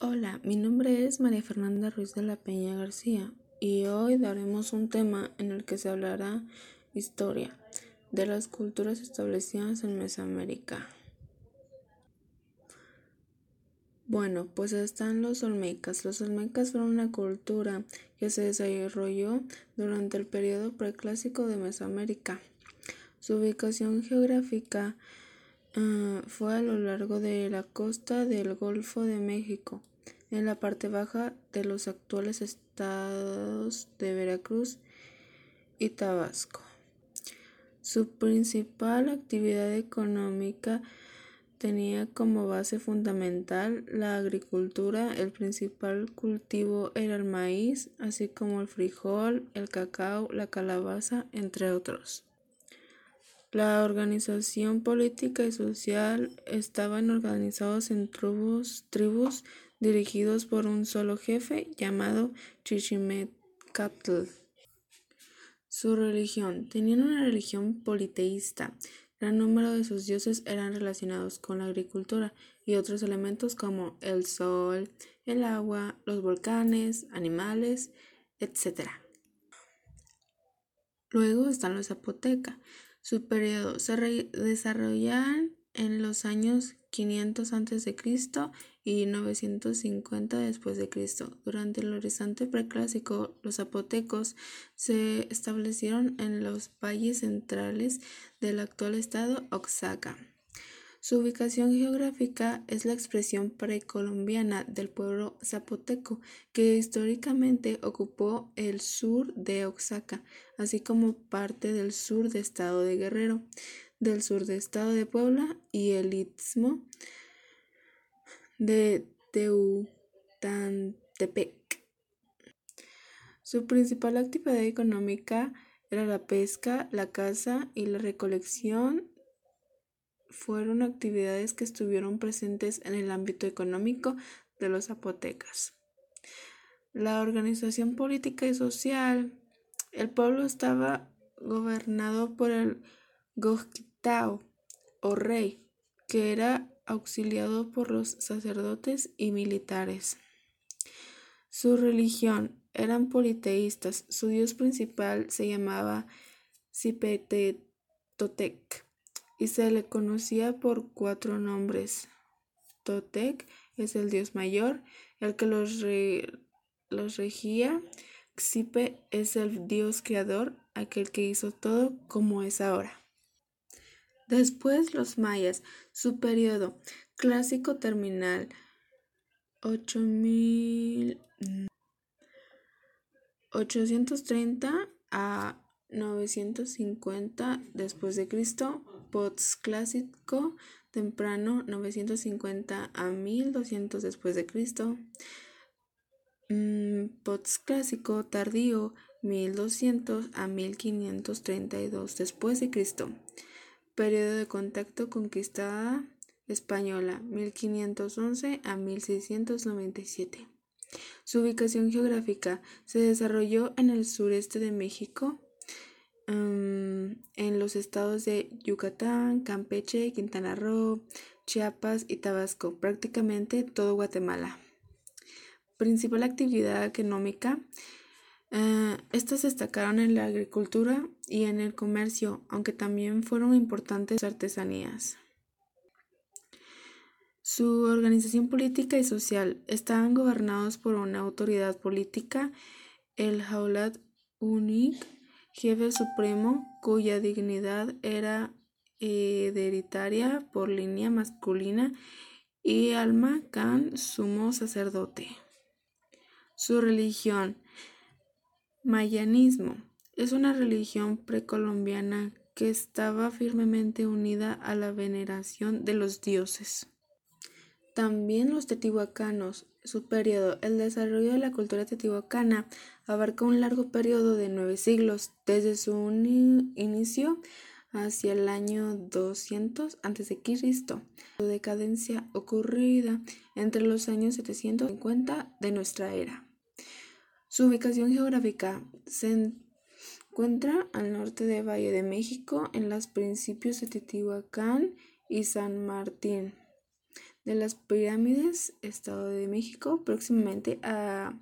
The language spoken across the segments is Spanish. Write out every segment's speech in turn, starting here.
Hola, mi nombre es María Fernanda Ruiz de la Peña García y hoy daremos un tema en el que se hablará historia de las culturas establecidas en Mesoamérica. Bueno, pues están los olmecas. Los olmecas fueron una cultura que se desarrolló durante el periodo preclásico de Mesoamérica. Su ubicación geográfica ah, fue a lo largo de la costa del Golfo de México en la parte baja de los actuales estados de Veracruz y Tabasco. Su principal actividad económica tenía como base fundamental la agricultura, el principal cultivo era el maíz, así como el frijol, el cacao, la calabaza, entre otros. La organización política y social estaban organizados en tribus, tribus dirigidos por un solo jefe llamado Chichimetzcatl. Su religión. Tenían una religión politeísta. Gran número de sus dioses eran relacionados con la agricultura y otros elementos como el sol, el agua, los volcanes, animales, etc. Luego están los zapotecas. Su periodo se desarrollan en los años 500 a.C. y 950 después de Cristo. Durante el horizonte preclásico, los zapotecos se establecieron en los valles centrales del actual estado Oaxaca. Su ubicación geográfica es la expresión precolombiana del pueblo zapoteco, que históricamente ocupó el sur de Oaxaca, así como parte del sur del estado de Guerrero del sur del estado de Puebla y el istmo de Teutantepec. Su principal actividad económica era la pesca, la caza y la recolección. Fueron actividades que estuvieron presentes en el ámbito económico de los zapotecas. La organización política y social. El pueblo estaba gobernado por el Gogtao o rey, que era auxiliado por los sacerdotes y militares. Su religión eran politeístas. Su dios principal se llamaba Totec y se le conocía por cuatro nombres. Totec es el dios mayor, el que los, los regía. Xipe es el dios creador, aquel que hizo todo como es ahora. Después los mayas, su periodo clásico terminal 830 a 950 después de Cristo, clásico temprano 950 a 1200 después de Cristo, mm, clásico tardío 1200 a 1532 después de Cristo. Periodo de contacto conquistada española 1511 a 1697. Su ubicación geográfica se desarrolló en el sureste de México, en los estados de Yucatán, Campeche, Quintana Roo, Chiapas y Tabasco, prácticamente todo Guatemala. Principal actividad económica eh, estas destacaron en la agricultura y en el comercio, aunque también fueron importantes artesanías. Su organización política y social estaban gobernados por una autoridad política, el Jaulat Unik, jefe supremo, cuya dignidad era hereditaria por línea masculina, y Alma Khan, sumo sacerdote. Su religión Mayanismo es una religión precolombiana que estaba firmemente unida a la veneración de los dioses. También los teotihuacanos, su periodo, el desarrollo de la cultura teotihuacana abarca un largo periodo de nueve siglos, desde su inicio hacia el año 200 a.C., su decadencia ocurrida entre los años 750 de nuestra era. Su ubicación geográfica se encuentra al norte de Valle de México, en los principios de Teotihuacán y San Martín. De las Pirámides, Estado de México, próximamente a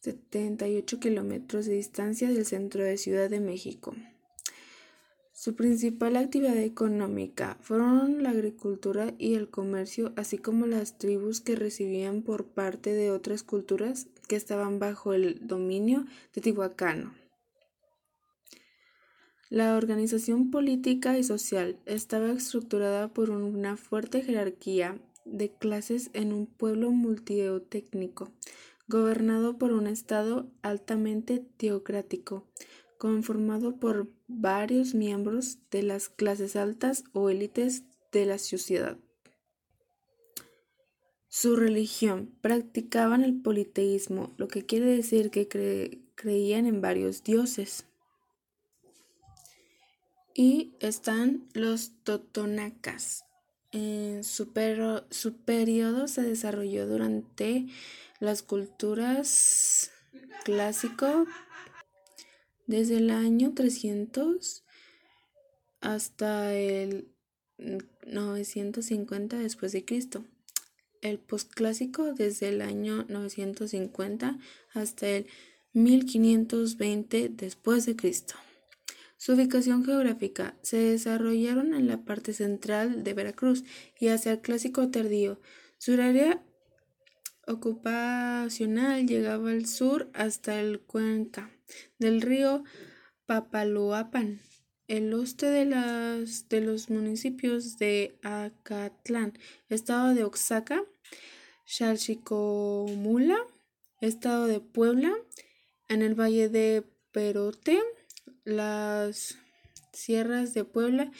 78 kilómetros de distancia del centro de Ciudad de México. Su principal actividad económica fueron la agricultura y el comercio, así como las tribus que recibían por parte de otras culturas que estaban bajo el dominio de Tihuacano. La organización política y social estaba estructurada por una fuerte jerarquía de clases en un pueblo multitécnico gobernado por un Estado altamente teocrático, conformado por varios miembros de las clases altas o élites de la sociedad. Su religión practicaban el politeísmo, lo que quiere decir que creían en varios dioses. Y están los totonacas. En su, su periodo se desarrolló durante las culturas clásico desde el año 300 hasta el 950 después de Cristo. El postclásico desde el año 950 hasta el 1520 después de Cristo. Su ubicación geográfica se desarrollaron en la parte central de Veracruz y hacia el clásico tardío. Su área ocupacional llegaba al sur hasta el cuenca del río Papaloapan, el oeste de, las, de los municipios de Acatlán, estado de Oaxaca, Chalchicomula, estado de Puebla, en el valle de Perote, las sierras de Puebla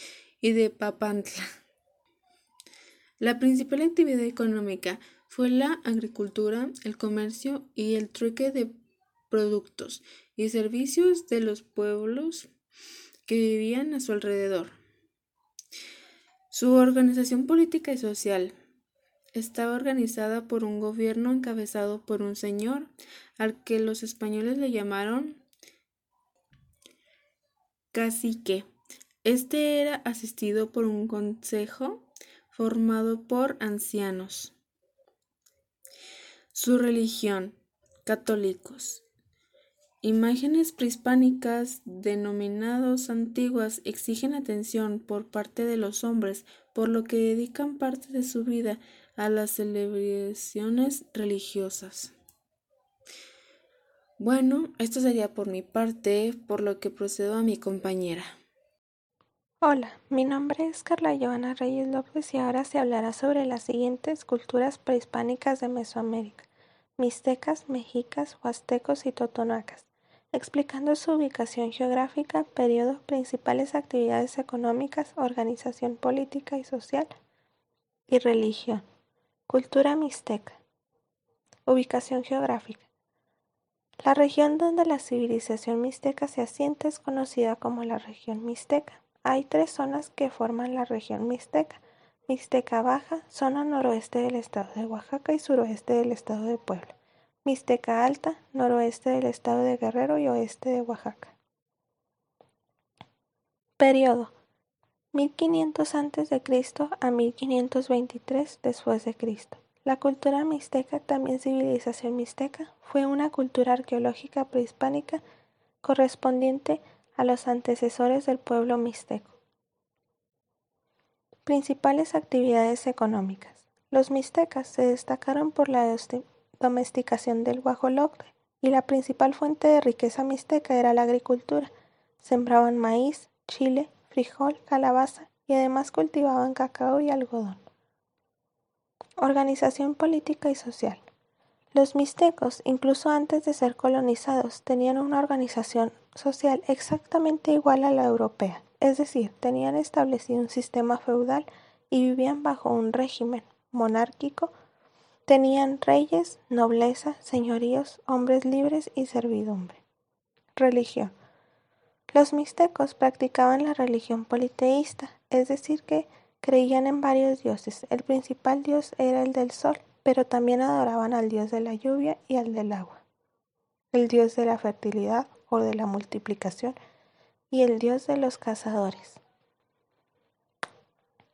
y de Papantla. La principal actividad económica fue la agricultura, el comercio y el trueque de productos y servicios de los pueblos que vivían a su alrededor. Su organización política y social estaba organizada por un gobierno encabezado por un señor al que los españoles le llamaron cacique. Este era asistido por un consejo formado por ancianos. Su religión, católicos. Imágenes prehispánicas denominados antiguas exigen atención por parte de los hombres, por lo que dedican parte de su vida a las celebraciones religiosas. Bueno, esto sería por mi parte, por lo que procedo a mi compañera. Hola, mi nombre es Carla Joana Reyes López y ahora se hablará sobre las siguientes culturas prehispánicas de Mesoamérica mixtecas, mexicas, huastecos y totonacas, explicando su ubicación geográfica, periodo, principales actividades económicas, organización política y social y religión. Cultura mixteca. Ubicación geográfica. La región donde la civilización mixteca se asienta es conocida como la región mixteca. Hay tres zonas que forman la región mixteca. Mixteca Baja, zona noroeste del estado de Oaxaca y suroeste del estado de Puebla. Mixteca Alta, noroeste del estado de Guerrero y oeste de Oaxaca. Periodo 1500 a.C. a 1523 después de Cristo. La cultura mixteca, también civilización mixteca, fue una cultura arqueológica prehispánica correspondiente a los antecesores del pueblo mixteco. Principales actividades económicas. Los mixtecas se destacaron por la domesticación del guajolote y la principal fuente de riqueza mixteca era la agricultura. Sembraban maíz, chile, frijol, calabaza y además cultivaban cacao y algodón. Organización política y social. Los mixtecos, incluso antes de ser colonizados, tenían una organización social exactamente igual a la europea, es decir, tenían establecido un sistema feudal y vivían bajo un régimen monárquico, tenían reyes, nobleza, señoríos, hombres libres y servidumbre. Religión. Los mixtecos practicaban la religión politeísta, es decir, que creían en varios dioses. El principal dios era el del sol, pero también adoraban al dios de la lluvia y al del agua, el dios de la fertilidad o de la multiplicación y el dios de los cazadores.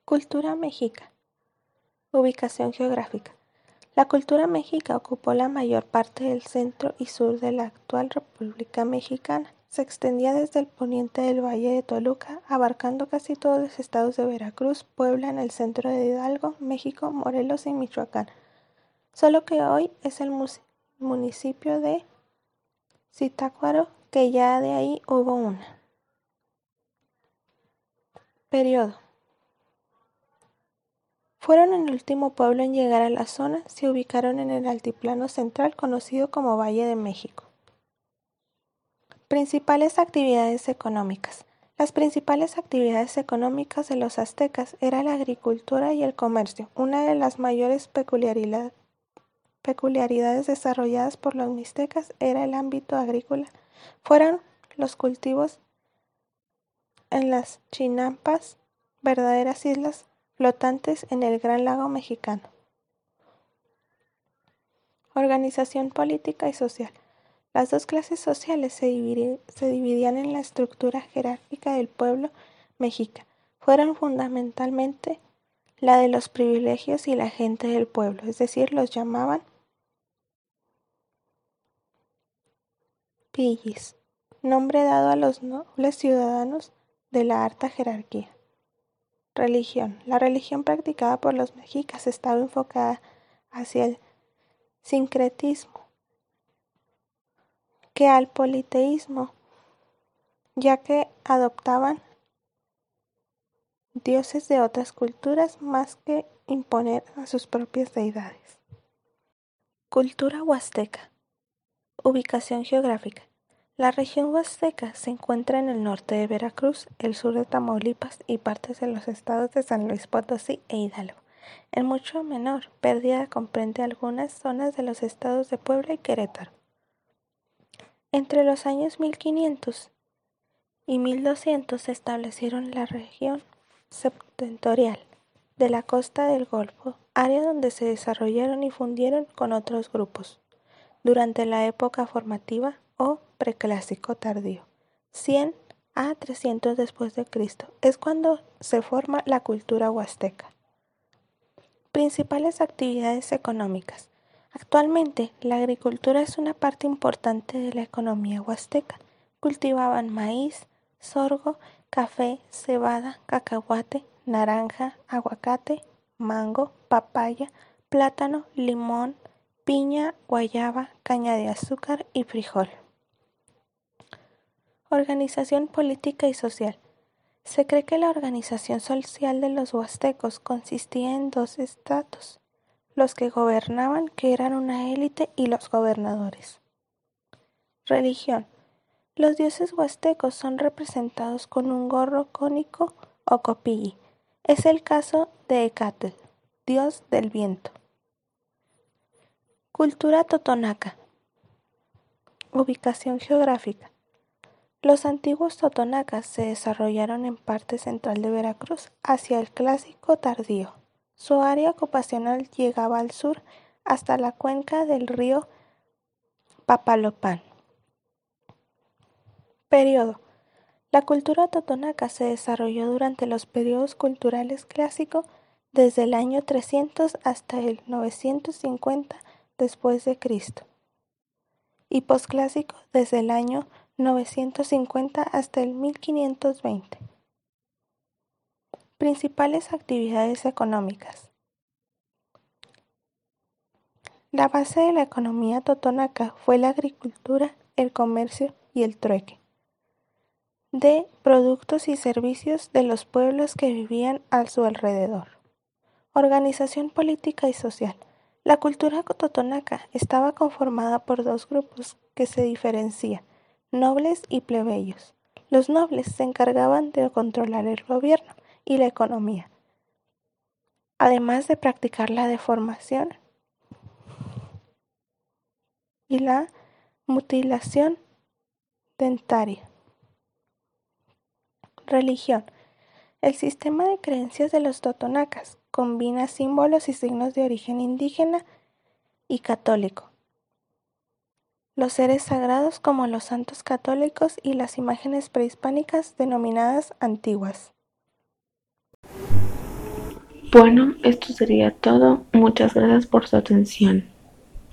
Cultura mexica. Ubicación geográfica. La cultura mexica ocupó la mayor parte del centro y sur de la actual República Mexicana. Se extendía desde el poniente del Valle de Toluca, abarcando casi todos los estados de Veracruz, Puebla, en el centro de Hidalgo, México, Morelos y Michoacán. Solo que hoy es el municipio de Zitácuaro, que ya de ahí hubo una. Periodo. Fueron el último pueblo en llegar a la zona, se ubicaron en el altiplano central conocido como Valle de México. Principales actividades económicas. Las principales actividades económicas de los aztecas era la agricultura y el comercio. Una de las mayores peculiaridades desarrolladas por los mixtecas era el ámbito agrícola. Fueron los cultivos en las chinampas, verdaderas islas flotantes en el Gran Lago Mexicano. Organización política y social. Las dos clases sociales se, dividían en la estructura jerárquica del pueblo mexica. Fueron fundamentalmente la de los privilegios y la gente del pueblo, es decir, los llamaban pillis, nombre dado a los nobles ciudadanos de la alta jerarquía. Religión. La religión practicada por los mexicas estaba enfocada hacia el sincretismo, que al politeísmo, ya que adoptaban dioses de otras culturas más que imponer a sus propias deidades. Cultura huasteca. Ubicación geográfica. La región huasteca se encuentra en el norte de Veracruz, el sur de Tamaulipas y partes de los estados de San Luis Potosí e Hidalgo. En mucho menor pérdida comprende algunas zonas de los estados de Puebla y Querétaro. Entre los años 1500 y 1200 se establecieron la región septentrional de la costa del Golfo, área donde se desarrollaron y fundieron con otros grupos. Durante la época formativa o preclásico tardío, 100 a 300 después de Cristo, es cuando se forma la cultura huasteca. Principales actividades económicas. Actualmente, la agricultura es una parte importante de la economía huasteca. Cultivaban maíz, sorgo, café, cebada, cacahuate, naranja, aguacate, mango, papaya, plátano, limón, piña, guayaba, caña de azúcar y frijol. Organización política y social. Se cree que la organización social de los huastecos consistía en dos estratos, los que gobernaban, que eran una élite, y los gobernadores. Religión. Los dioses huastecos son representados con un gorro cónico o copilli. Es el caso de Ecatl, dios del viento. Cultura totonaca. Ubicación geográfica. Los antiguos totonacas se desarrollaron en parte central de Veracruz, hacia el Clásico tardío. Su área ocupacional llegaba al sur hasta la cuenca del río Papalopan. Periodo. La cultura totonaca se desarrolló durante los periodos culturales clásicos desde el año 300 hasta el 950 después de Cristo y posclásico desde el año 950 hasta el 1520. Principales actividades económicas. La base de la economía totonaca fue la agricultura, el comercio y el trueque de productos y servicios de los pueblos que vivían a su alrededor. Organización política y social. La cultura totonaca estaba conformada por dos grupos que se diferencian nobles y plebeyos. Los nobles se encargaban de controlar el gobierno y la economía, además de practicar la deformación y la mutilación dentaria. Religión. El sistema de creencias de los totonacas combina símbolos y signos de origen indígena y católico los seres sagrados como los santos católicos y las imágenes prehispánicas denominadas antiguas. Bueno, esto sería todo. Muchas gracias por su atención.